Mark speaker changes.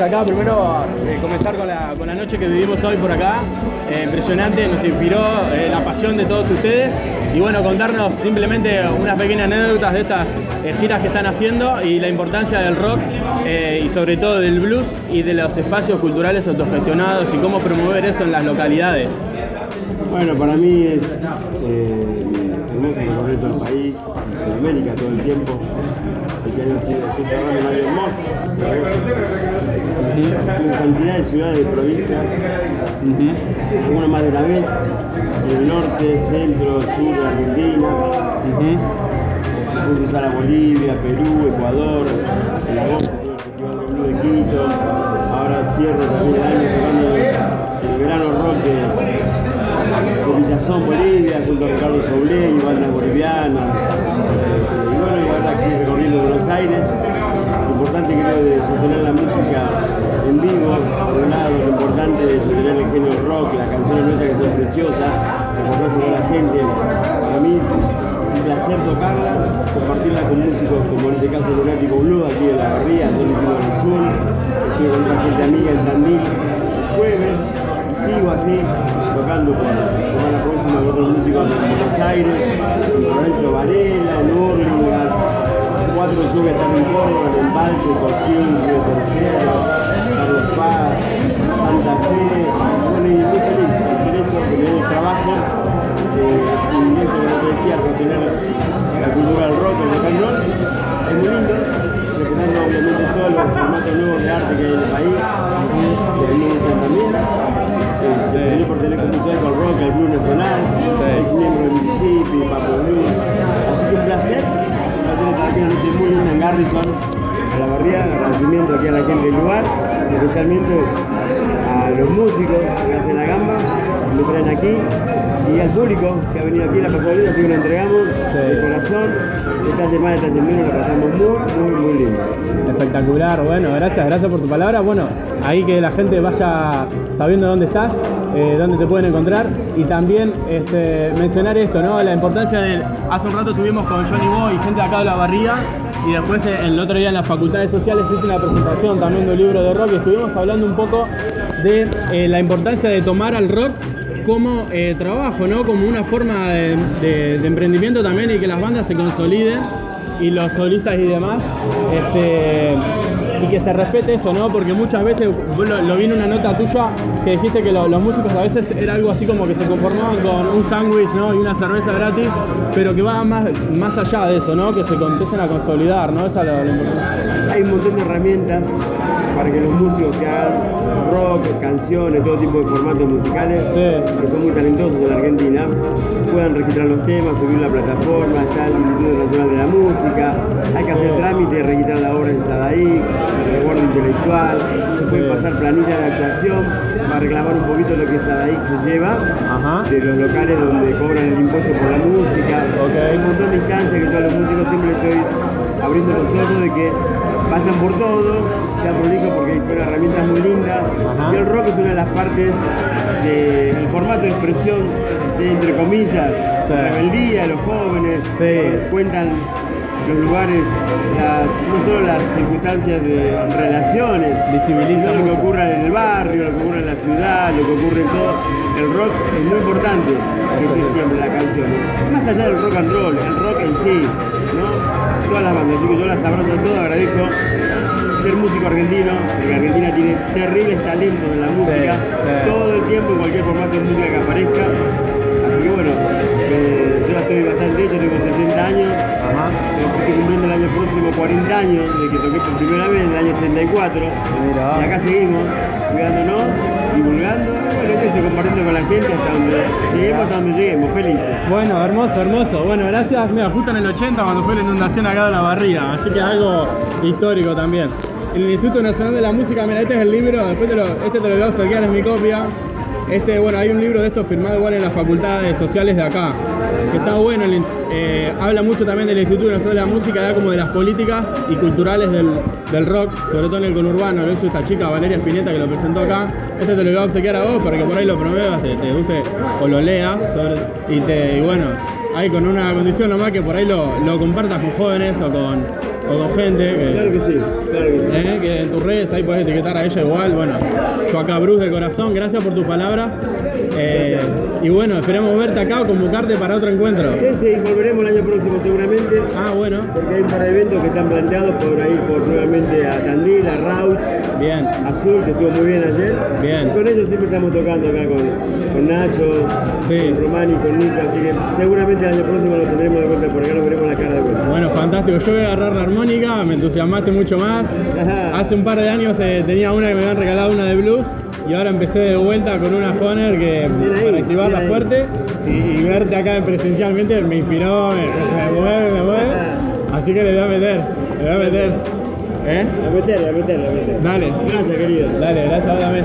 Speaker 1: Acá primero eh, comenzar con la, con la noche que vivimos hoy por acá. Eh, impresionante, nos inspiró eh, la pasión de todos ustedes y bueno, contarnos simplemente unas pequeñas anécdotas de estas giras que están haciendo y la importancia del rock y sobre todo del blues y de los espacios culturales autogestionados y cómo promover eso en las localidades.
Speaker 2: Bueno, para mí es hermoso recorrer todo el país, en Sudamérica todo el tiempo. Año hermoso. En cantidad de ciudades de provincia, algunas más de una vez, en el norte, centro, sur de Argentina. Pude cruzar a Bolivia, Perú, Ecuador, en agosto el Festival de Blue de Quito, ahora cierro también el año tocando el verano rock Villazón, Bolivia, junto a Ricardo Soule y bandas bolivianas. Y bueno, y ahora aquí Buenos Aires. Lo importante creo de sostener la música en vivo, por un lado, lo importante de sostener el género rock, las canciones nuestras que son preciosas, encontrarse con la gente. Para mí un placer tocarla, compartirla con músicos como en este caso Lunático Blue, aquí en la Barría, yo lo hicimos en el sur, estuve con otra gente amiga en Tandil, jueves, sigo así, tocando con, con la próxima con otros músicos en Buenos Aires, con Lorenzo Varela, cuatro sube en Córdoba, en Embalse, Cosquín, Río Tercero, Carlos Paz, Santa Fe, bueno, y muy feliz, el derecho que me el trabajo, eh, y esto que te decía, sostener la cultura del rock, el rock es muy lindo, respetando obviamente todos los formatos nuevos de arte que hay en el país, que me también. A la barriada, agradecimiento aquí a la gente del lugar, especialmente a los músicos que hacen la gamba, que me traen aquí, y al público que ha venido aquí la pasada vida, así que lo entregamos de corazón, esta semana, esta semana lo pasamos muy, muy, muy lindo.
Speaker 1: Espectacular, bueno, gracias, gracias por tu palabra. Bueno, ahí que la gente vaya sabiendo dónde estás, eh, dónde te pueden encontrar y también este, mencionar esto, ¿no? La importancia del. Hace un rato estuvimos con Johnny Boy y gente de acá de la barría y después eh, el otro día en las facultades sociales hice una presentación también de un libro de rock y estuvimos hablando un poco de eh, la importancia de tomar al rock como eh, trabajo, ¿no? Como una forma de emprendimiento también y que las bandas se consoliden y los solistas y demás, este, y que se respete eso, ¿no? Porque muchas veces, lo, lo vi en una nota tuya, que dijiste que lo- los músicos a veces era algo así como que se conformaban con un sándwich, ¿no? Y una cerveza gratis, pero que va más, más allá de eso, ¿no? Que se empiecen a consolidar, ¿no? Esa es lo importante.
Speaker 2: Hay un montón de herramientas para que los músicos que hagan rock, canciones, todo tipo de formatos musicales,
Speaker 1: Sí.
Speaker 2: que son muy talentosos en Argentina, puedan registrar los temas, subir la plataforma, está el Instituto Nacional de la Música, hay que hacer trámite, registrar la obra en SADAIC, el resguardo intelectual, se pueden pasar planillas de actuación para reclamar un poquito lo que SADAIC se lleva
Speaker 1: Ajá.
Speaker 2: de los locales donde cobran el impuesto por la música.
Speaker 1: Ok.
Speaker 2: Hay un montón de instancias que todos los músicos siempre estoy abriendo los ojos de que vayan por todo, sea prolijo porque son herramientas muy lindas.
Speaker 1: Ajá.
Speaker 2: Y el rock es una de las partes del formato de expresión de, entre comillas,
Speaker 1: Sí.
Speaker 2: rebeldía de los jóvenes.
Speaker 1: Sí.
Speaker 2: Cuentan los lugares, las- no solo las circunstancias de relaciones,
Speaker 1: Visibiliza
Speaker 2: lo que ocurre en el barrio, lo que ocurre en la ciudad, lo que ocurre en todo. El rock es muy importante que esté siempre la canción. Más allá del rock and roll, el rock en sí, ¿no? Todas las bandas, así que yo las abrazo a todas, agradezco ser músico argentino, porque Argentina tiene terribles talentos en la música,
Speaker 1: sí.
Speaker 2: todo el tiempo, en cualquier formato de música que aparezca. Así que bueno, eh, estoy bastante hecho, tengo 60 años,
Speaker 1: Ajá.
Speaker 2: Estoy cumpliendo el año próximo 40 años de que toqué por primera vez en el año 84.
Speaker 1: Mira.
Speaker 2: Y acá seguimos, cuidándonos, divulgando, bueno, que estoy compartiendo con la gente hasta donde lleguemos, hasta donde lleguemos, felices.
Speaker 1: Bueno, hermoso, hermoso. Bueno, gracias. Mira, justo en el 80 cuando fue la inundación acá de la barriga, así que algo histórico también. El Instituto Nacional de la Música, mira, este es el libro, después te lo, este te lo voy a obsequiar, es mi copia. Este, bueno, hay un libro de esto firmado igual en las facultades sociales de acá, que está bueno, eh, habla mucho también del Instituto Nacional de la Música, da como de las políticas y culturales del, del rock, sobre todo en el conurbano, lo hizo esta chica Valeria Spinetta que lo presentó acá. Este te lo voy a obsequiar a vos para que por ahí lo promuevas, te, te guste o lo leas, sobre- y, te, y bueno, ahí con una condición nomás que por ahí lo, lo compartas con jóvenes o con, o docente, que,
Speaker 2: Claro que sí, claro que sí.
Speaker 1: eh, que en tus redes ahí puedes etiquetar a ella igual. Bueno, yo acá Bruce de corazón, gracias por tus palabras. Eh, y bueno, esperamos verte acá o convocarte para otro encuentro.
Speaker 2: Sí, sí, volveremos el año próximo seguramente.
Speaker 1: Ah, bueno,
Speaker 2: Porque hay un par de eventos que están planteados por ahí, por nuevamente a Tandil, a Rauch,
Speaker 1: bien.
Speaker 2: Azul, que estuvo muy bien ayer.
Speaker 1: Bien.
Speaker 2: Y con ellos siempre estamos tocando acá con, con Nacho,
Speaker 1: Sí.
Speaker 2: con Romani, con Nico, así que seguramente el año próximo lo tendremos de vuelta por acá, nos veremos la cara de vuelta.
Speaker 1: Bueno, fantástico. Yo voy a agarrar la armónica, me entusiasmaste mucho más.
Speaker 2: Ajá.
Speaker 1: Hace un par de años eh, tenía una que me habían regalado una de blues y ahora empecé de vuelta con una Honer que
Speaker 2: ahí,
Speaker 1: para activarla fuerte y, y verte acá presencialmente me inspiró, me, me mueve, me mueve. Así que le voy a meter, le voy a meter. ¿Eh?
Speaker 2: A meterle, a meterle, a meterle.
Speaker 1: Dale,
Speaker 2: Gracias, querido.
Speaker 1: dale, gracias a vos también.